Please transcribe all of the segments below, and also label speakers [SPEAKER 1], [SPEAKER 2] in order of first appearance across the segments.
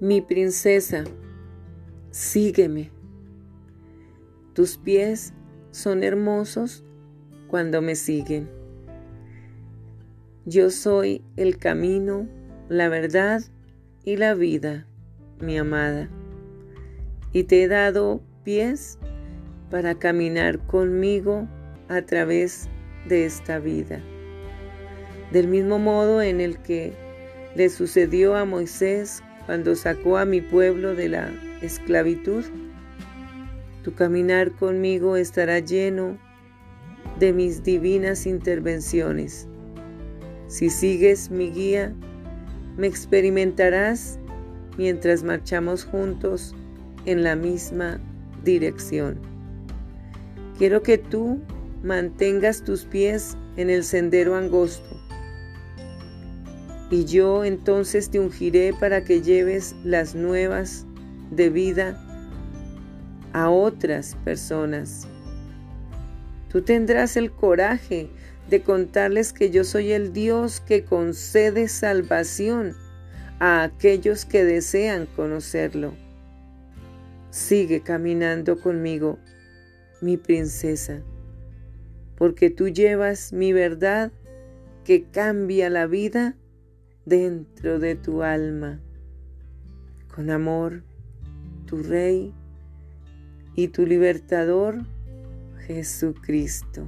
[SPEAKER 1] Mi princesa, sígueme. Tus pies son hermosos cuando me siguen. Yo soy el camino, la verdad y la vida, mi amada. Y te he dado pies para caminar conmigo a través de esta vida. Del mismo modo en el que le sucedió a Moisés cuando sacó a mi pueblo de la esclavitud, tu caminar conmigo estará lleno de mis divinas intervenciones. Si sigues mi guía, me experimentarás mientras marchamos juntos en la misma dirección. Quiero que tú mantengas tus pies en el sendero angosto y yo entonces te ungiré para que lleves las nuevas de vida a otras personas. Tú tendrás el coraje de contarles que yo soy el Dios que concede salvación a aquellos que desean conocerlo. Sigue caminando conmigo, mi princesa, porque tú llevas mi verdad que cambia la vida dentro de tu alma. Con amor, tu Rey y tu libertador, Jesucristo.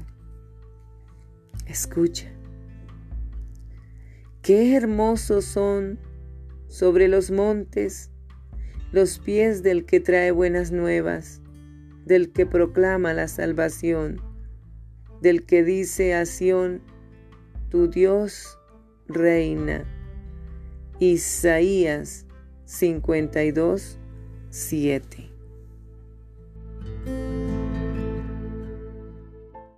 [SPEAKER 1] Escucha. Qué hermosos son sobre los montes los pies del que trae buenas nuevas, del que proclama la salvación, del que dice a Sión, tu Dios reina. Isaías 52, 7.